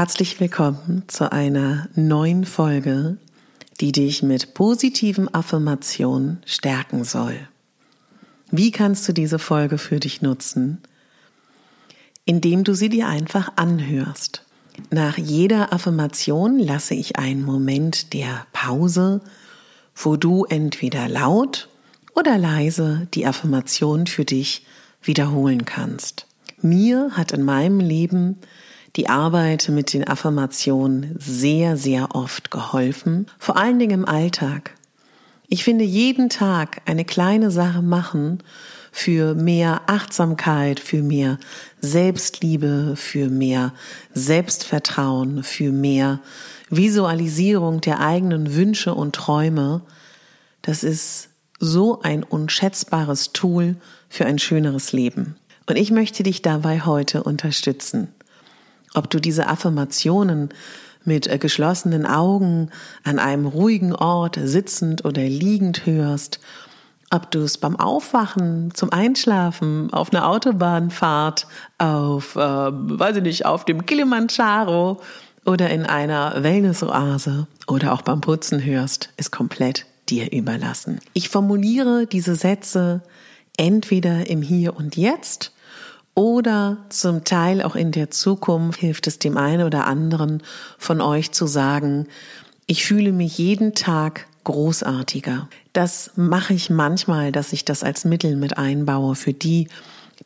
Herzlich willkommen zu einer neuen Folge, die dich mit positiven Affirmationen stärken soll. Wie kannst du diese Folge für dich nutzen? Indem du sie dir einfach anhörst. Nach jeder Affirmation lasse ich einen Moment der Pause, wo du entweder laut oder leise die Affirmation für dich wiederholen kannst. Mir hat in meinem Leben die Arbeit mit den Affirmationen sehr, sehr oft geholfen, vor allen Dingen im Alltag. Ich finde, jeden Tag eine kleine Sache machen für mehr Achtsamkeit, für mehr Selbstliebe, für mehr Selbstvertrauen, für mehr Visualisierung der eigenen Wünsche und Träume, das ist so ein unschätzbares Tool für ein schöneres Leben. Und ich möchte dich dabei heute unterstützen. Ob du diese Affirmationen mit äh, geschlossenen Augen an einem ruhigen Ort sitzend oder liegend hörst, ob du es beim Aufwachen, zum Einschlafen, auf einer Autobahnfahrt, auf, äh, weiß ich nicht, auf dem Kilimanjaro oder in einer Wellnessoase oder auch beim Putzen hörst, ist komplett dir überlassen. Ich formuliere diese Sätze entweder im Hier und Jetzt oder zum Teil auch in der Zukunft hilft es dem einen oder anderen von euch zu sagen, ich fühle mich jeden Tag großartiger. Das mache ich manchmal, dass ich das als Mittel mit einbaue für die,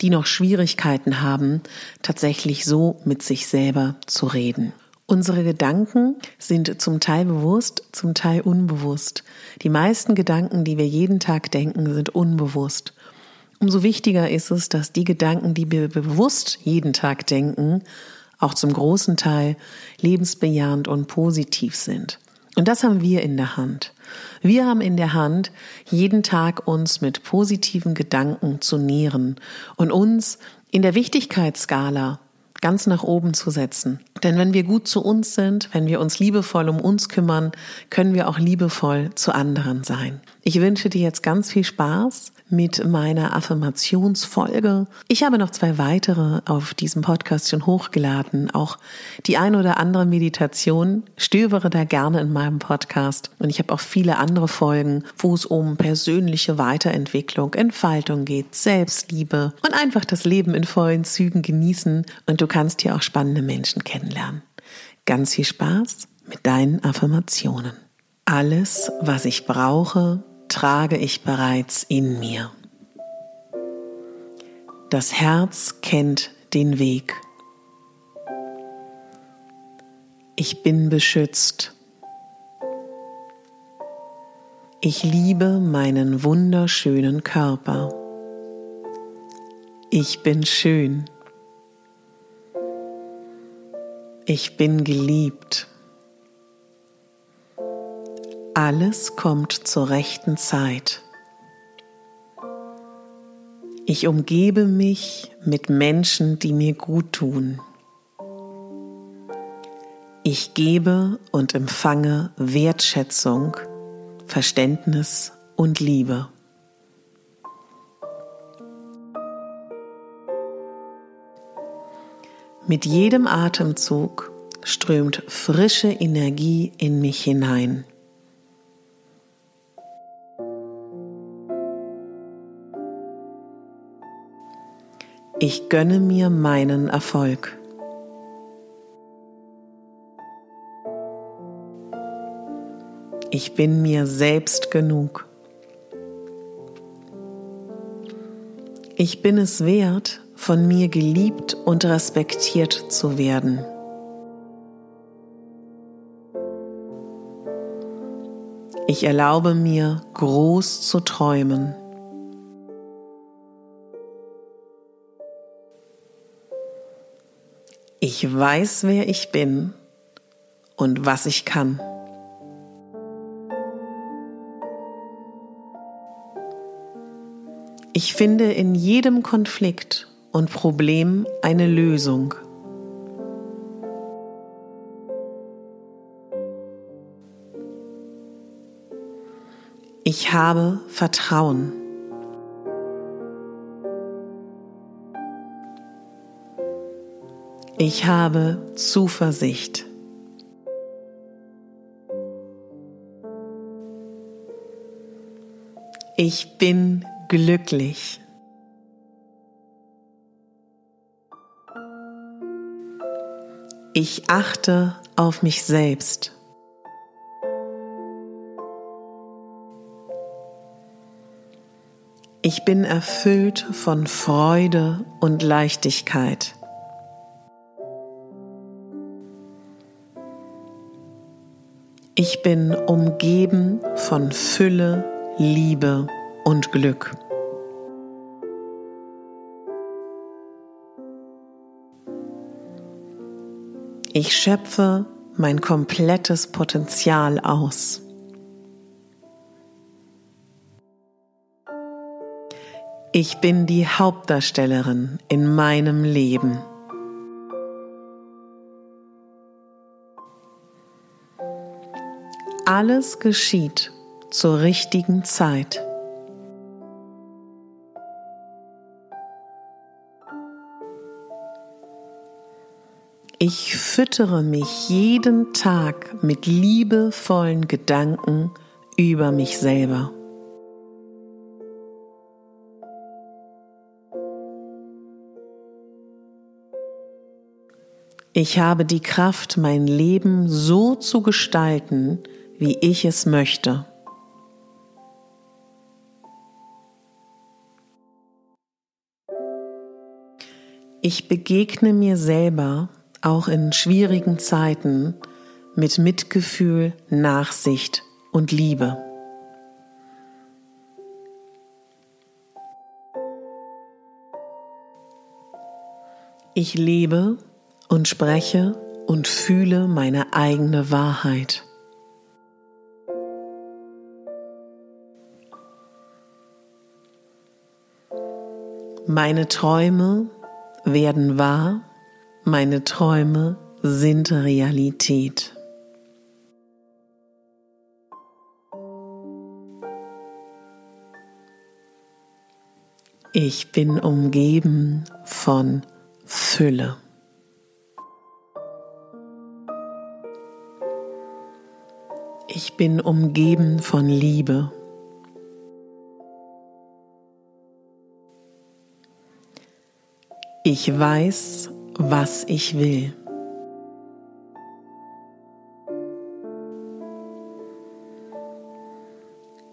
die noch Schwierigkeiten haben, tatsächlich so mit sich selber zu reden. Unsere Gedanken sind zum Teil bewusst, zum Teil unbewusst. Die meisten Gedanken, die wir jeden Tag denken, sind unbewusst. Umso wichtiger ist es, dass die Gedanken, die wir bewusst jeden Tag denken, auch zum großen Teil lebensbejahend und positiv sind. Und das haben wir in der Hand. Wir haben in der Hand, jeden Tag uns mit positiven Gedanken zu nähren und uns in der Wichtigkeitsskala ganz nach oben zu setzen. Denn wenn wir gut zu uns sind, wenn wir uns liebevoll um uns kümmern, können wir auch liebevoll zu anderen sein. Ich wünsche dir jetzt ganz viel Spaß mit meiner Affirmationsfolge. Ich habe noch zwei weitere auf diesem Podcast schon hochgeladen. Auch die ein oder andere Meditation stöbere da gerne in meinem Podcast. Und ich habe auch viele andere Folgen, wo es um persönliche Weiterentwicklung, Entfaltung geht, Selbstliebe und einfach das Leben in vollen Zügen genießen. Und du kannst hier auch spannende Menschen kennenlernen. Ganz viel Spaß mit deinen Affirmationen. Alles, was ich brauche, trage ich bereits in mir. Das Herz kennt den Weg. Ich bin beschützt. Ich liebe meinen wunderschönen Körper. Ich bin schön. Ich bin geliebt. Alles kommt zur rechten Zeit. Ich umgebe mich mit Menschen, die mir gut tun. Ich gebe und empfange Wertschätzung, Verständnis und Liebe. Mit jedem Atemzug strömt frische Energie in mich hinein. Ich gönne mir meinen Erfolg. Ich bin mir selbst genug. Ich bin es wert, von mir geliebt und respektiert zu werden. Ich erlaube mir, groß zu träumen. Ich weiß, wer ich bin und was ich kann. Ich finde in jedem Konflikt und Problem eine Lösung. Ich habe Vertrauen. Ich habe Zuversicht. Ich bin glücklich. Ich achte auf mich selbst. Ich bin erfüllt von Freude und Leichtigkeit. Ich bin umgeben von Fülle, Liebe und Glück. Ich schöpfe mein komplettes Potenzial aus. Ich bin die Hauptdarstellerin in meinem Leben. Alles geschieht zur richtigen Zeit. Ich füttere mich jeden Tag mit liebevollen Gedanken über mich selber. Ich habe die Kraft, mein Leben so zu gestalten, wie ich es möchte. Ich begegne mir selber auch in schwierigen Zeiten mit Mitgefühl, Nachsicht und Liebe. Ich lebe und spreche und fühle meine eigene Wahrheit. Meine Träume werden wahr meine Träume sind Realität. Ich bin umgeben von Fülle. Ich bin umgeben von Liebe. Ich weiß, was ich will.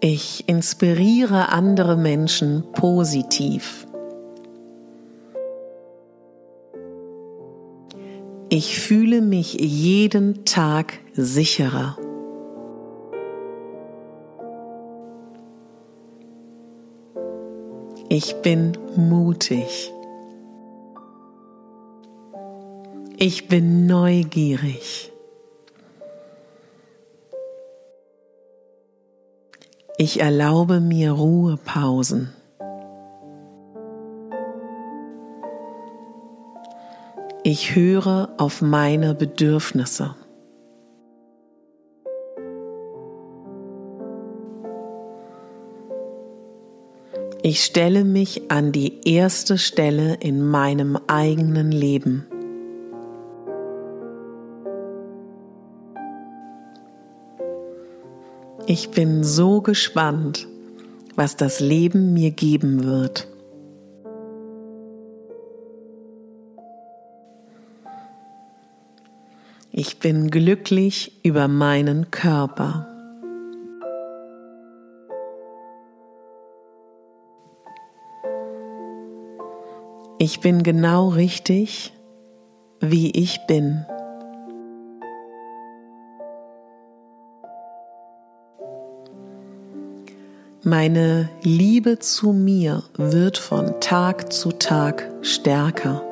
Ich inspiriere andere Menschen positiv. Ich fühle mich jeden Tag sicherer. Ich bin mutig. Ich bin neugierig. Ich erlaube mir Ruhepausen. Ich höre auf meine Bedürfnisse. Ich stelle mich an die erste Stelle in meinem eigenen Leben. Ich bin so gespannt, was das Leben mir geben wird. Ich bin glücklich über meinen Körper. Ich bin genau richtig, wie ich bin. Meine Liebe zu mir wird von Tag zu Tag stärker.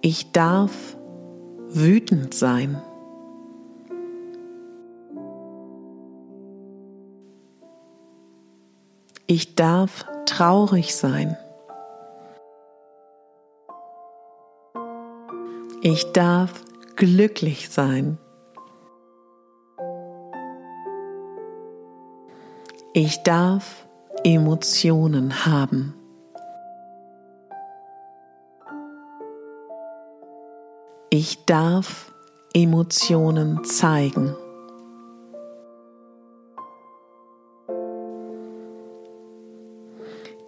Ich darf wütend sein. Ich darf traurig sein. Ich darf glücklich sein. Ich darf Emotionen haben. Ich darf Emotionen zeigen.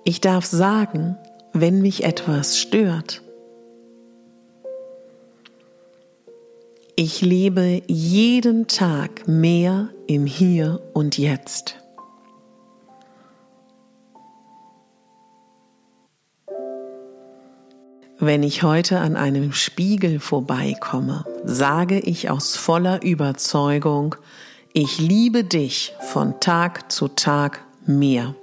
Ich darf sagen, wenn mich etwas stört. Ich lebe jeden Tag mehr im Hier und Jetzt. Wenn ich heute an einem Spiegel vorbeikomme, sage ich aus voller Überzeugung, ich liebe dich von Tag zu Tag mehr.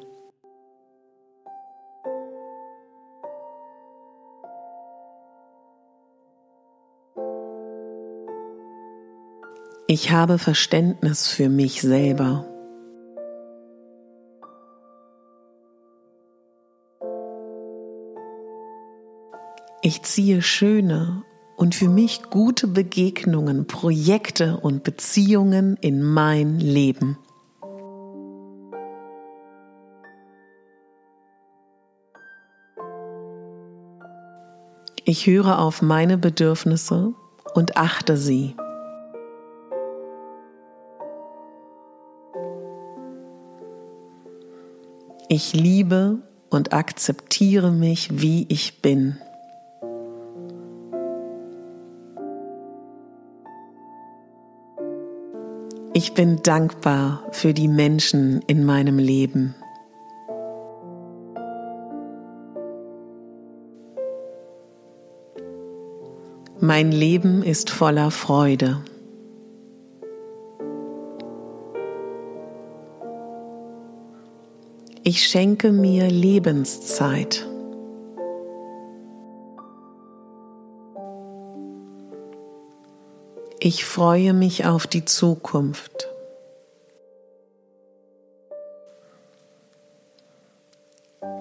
Ich habe Verständnis für mich selber. Ich ziehe schöne und für mich gute Begegnungen, Projekte und Beziehungen in mein Leben. Ich höre auf meine Bedürfnisse und achte sie. Ich liebe und akzeptiere mich, wie ich bin. Ich bin dankbar für die Menschen in meinem Leben. Mein Leben ist voller Freude. Ich schenke mir Lebenszeit. Ich freue mich auf die Zukunft.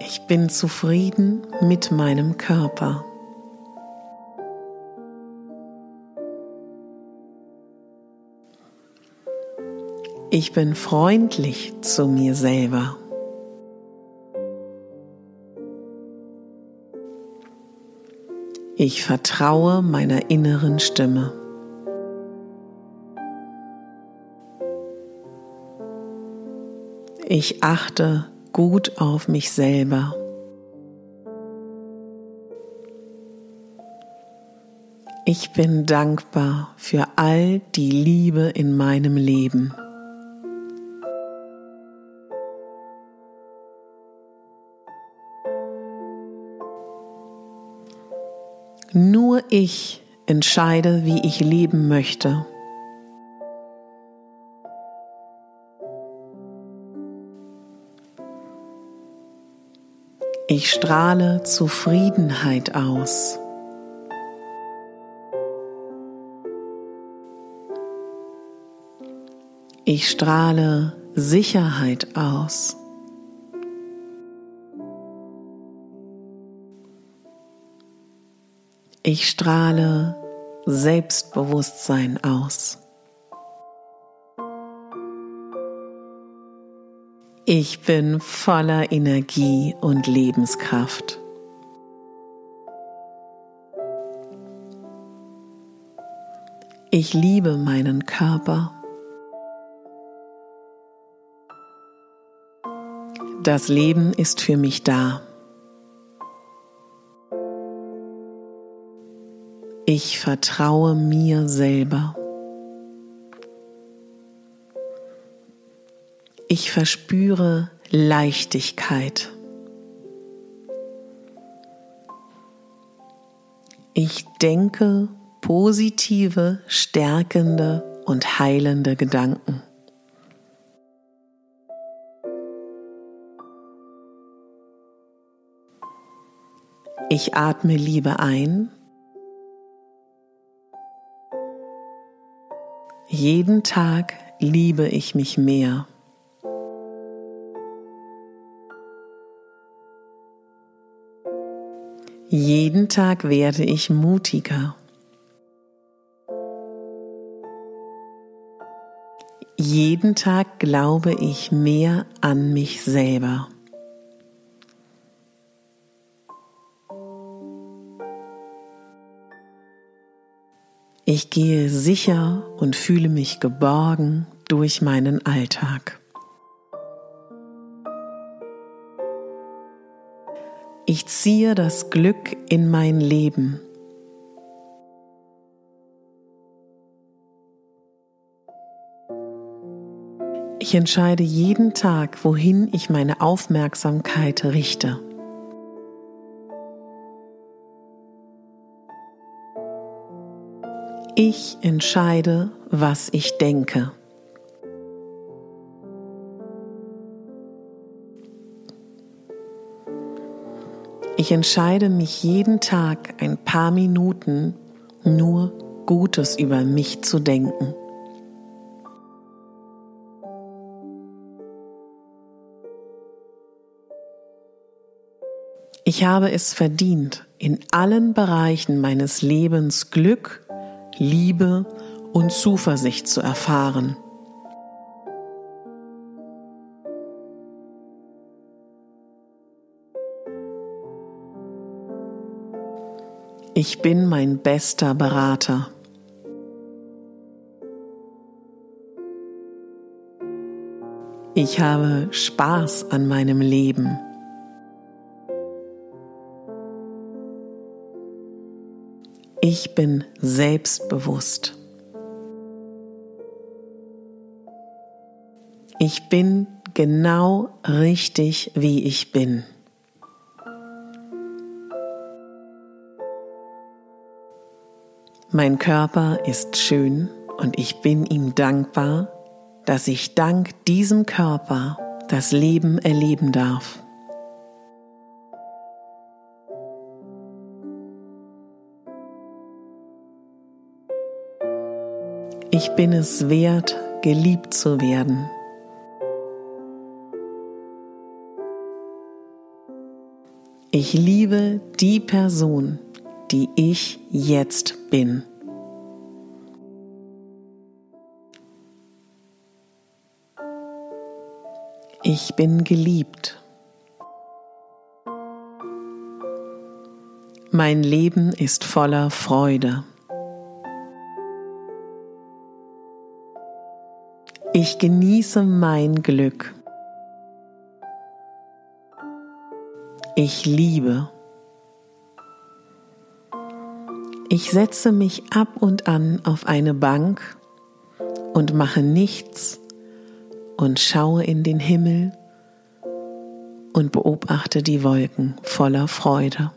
Ich bin zufrieden mit meinem Körper. Ich bin freundlich zu mir selber. Ich vertraue meiner inneren Stimme. Ich achte gut auf mich selber. Ich bin dankbar für all die Liebe in meinem Leben. Ich entscheide, wie ich leben möchte. Ich strahle Zufriedenheit aus. Ich strahle Sicherheit aus. Ich strahle Selbstbewusstsein aus. Ich bin voller Energie und Lebenskraft. Ich liebe meinen Körper. Das Leben ist für mich da. Ich vertraue mir selber. Ich verspüre Leichtigkeit. Ich denke positive, stärkende und heilende Gedanken. Ich atme Liebe ein. Jeden Tag liebe ich mich mehr. Jeden Tag werde ich mutiger. Jeden Tag glaube ich mehr an mich selber. Ich gehe sicher und fühle mich geborgen durch meinen Alltag. Ich ziehe das Glück in mein Leben. Ich entscheide jeden Tag, wohin ich meine Aufmerksamkeit richte. Ich entscheide, was ich denke. Ich entscheide mich jeden Tag ein paar Minuten nur Gutes über mich zu denken. Ich habe es verdient, in allen Bereichen meines Lebens Glück, Liebe und Zuversicht zu erfahren. Ich bin mein bester Berater. Ich habe Spaß an meinem Leben. Ich bin selbstbewusst. Ich bin genau richtig, wie ich bin. Mein Körper ist schön und ich bin ihm dankbar, dass ich dank diesem Körper das Leben erleben darf. Ich bin es wert, geliebt zu werden. Ich liebe die Person, die ich jetzt bin. Ich bin geliebt. Mein Leben ist voller Freude. Ich genieße mein Glück. Ich liebe. Ich setze mich ab und an auf eine Bank und mache nichts und schaue in den Himmel und beobachte die Wolken voller Freude.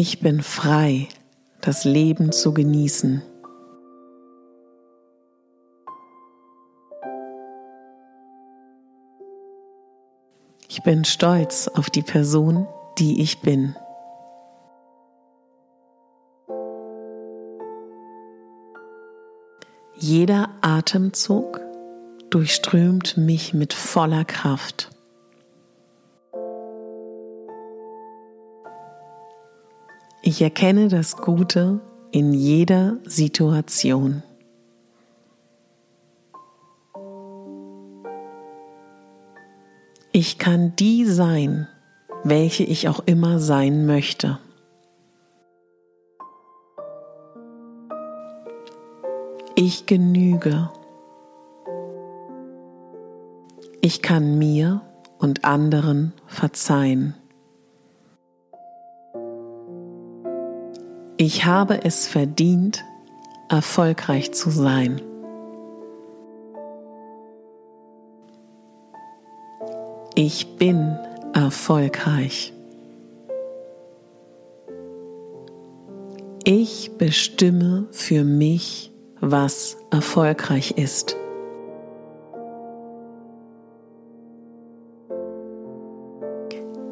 Ich bin frei, das Leben zu genießen. Ich bin stolz auf die Person, die ich bin. Jeder Atemzug durchströmt mich mit voller Kraft. Ich erkenne das Gute in jeder Situation. Ich kann die sein, welche ich auch immer sein möchte. Ich genüge. Ich kann mir und anderen verzeihen. Ich habe es verdient, erfolgreich zu sein. Ich bin erfolgreich. Ich bestimme für mich, was erfolgreich ist.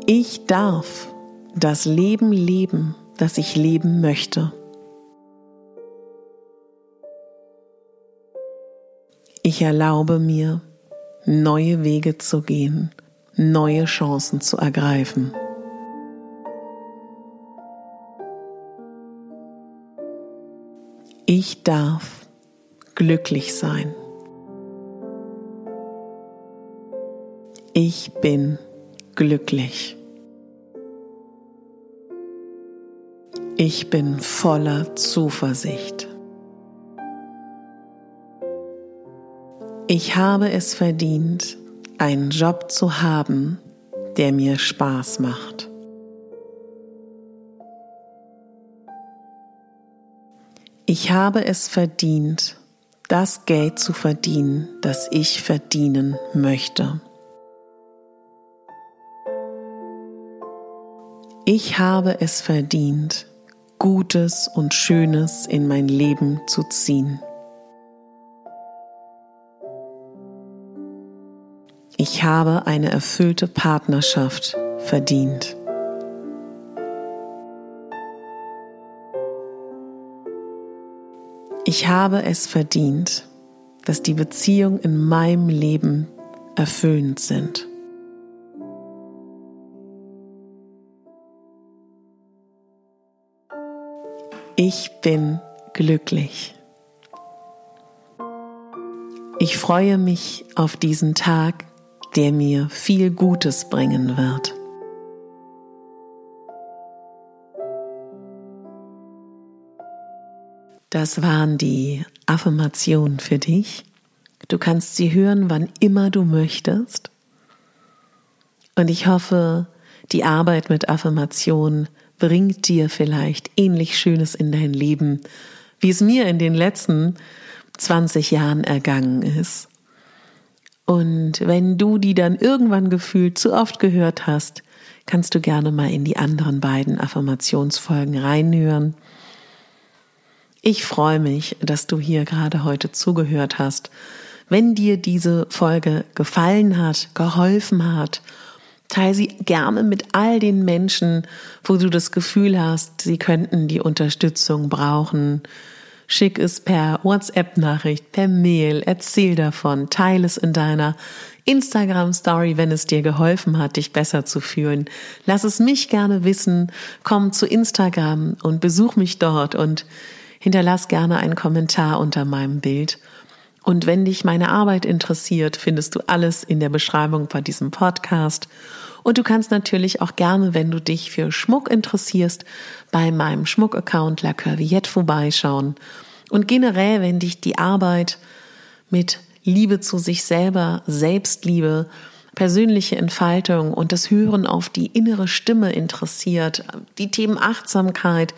Ich darf das Leben leben, das ich leben möchte. Ich erlaube mir, neue Wege zu gehen neue Chancen zu ergreifen. Ich darf glücklich sein. Ich bin glücklich. Ich bin voller Zuversicht. Ich habe es verdient, einen Job zu haben, der mir Spaß macht. Ich habe es verdient, das Geld zu verdienen, das ich verdienen möchte. Ich habe es verdient, Gutes und Schönes in mein Leben zu ziehen. Ich habe eine erfüllte Partnerschaft verdient. Ich habe es verdient, dass die Beziehungen in meinem Leben erfüllend sind. Ich bin glücklich. Ich freue mich auf diesen Tag, der mir viel Gutes bringen wird. Das waren die Affirmationen für dich. Du kannst sie hören, wann immer du möchtest. Und ich hoffe, die Arbeit mit Affirmationen bringt dir vielleicht ähnlich Schönes in dein Leben, wie es mir in den letzten 20 Jahren ergangen ist. Und wenn du die dann irgendwann gefühlt zu oft gehört hast, kannst du gerne mal in die anderen beiden Affirmationsfolgen reinhören. Ich freue mich, dass du hier gerade heute zugehört hast. Wenn dir diese Folge gefallen hat, geholfen hat, teile sie gerne mit all den Menschen, wo du das Gefühl hast, sie könnten die Unterstützung brauchen Schick es per WhatsApp-Nachricht, per Mail, erzähl davon, teile es in deiner Instagram-Story, wenn es dir geholfen hat, dich besser zu fühlen. Lass es mich gerne wissen. Komm zu Instagram und besuch mich dort und hinterlass gerne einen Kommentar unter meinem Bild. Und wenn dich meine Arbeit interessiert, findest du alles in der Beschreibung bei diesem Podcast. Und du kannst natürlich auch gerne, wenn du dich für Schmuck interessierst, bei meinem Schmuck-Account La Curviette vorbeischauen. Und generell, wenn dich die Arbeit mit Liebe zu sich selber, Selbstliebe, persönliche Entfaltung und das Hören auf die innere Stimme interessiert, die Themen Achtsamkeit,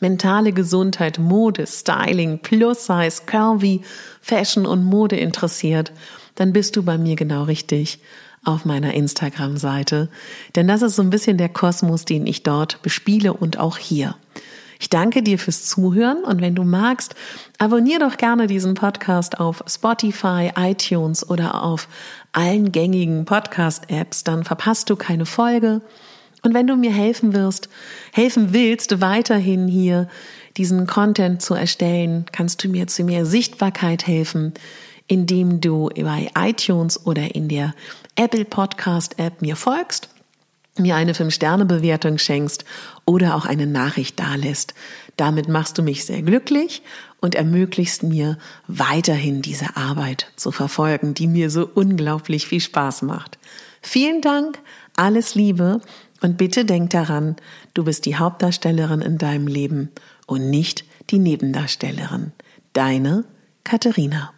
mentale Gesundheit, Mode, Styling, Plus-Size, Curvy, Fashion und Mode interessiert, dann bist du bei mir genau richtig auf meiner Instagram-Seite, denn das ist so ein bisschen der Kosmos, den ich dort bespiele und auch hier. Ich danke dir fürs Zuhören und wenn du magst, abonnier doch gerne diesen Podcast auf Spotify, iTunes oder auf allen gängigen Podcast-Apps, dann verpasst du keine Folge. Und wenn du mir helfen wirst, helfen willst, weiterhin hier diesen Content zu erstellen, kannst du mir zu mehr Sichtbarkeit helfen, indem du bei iTunes oder in der Apple Podcast App mir folgst, mir eine 5-Sterne-Bewertung schenkst oder auch eine Nachricht dalässt. Damit machst du mich sehr glücklich und ermöglichst mir weiterhin diese Arbeit zu verfolgen, die mir so unglaublich viel Spaß macht. Vielen Dank, alles Liebe und bitte denk daran, du bist die Hauptdarstellerin in deinem Leben und nicht die Nebendarstellerin. Deine Katharina.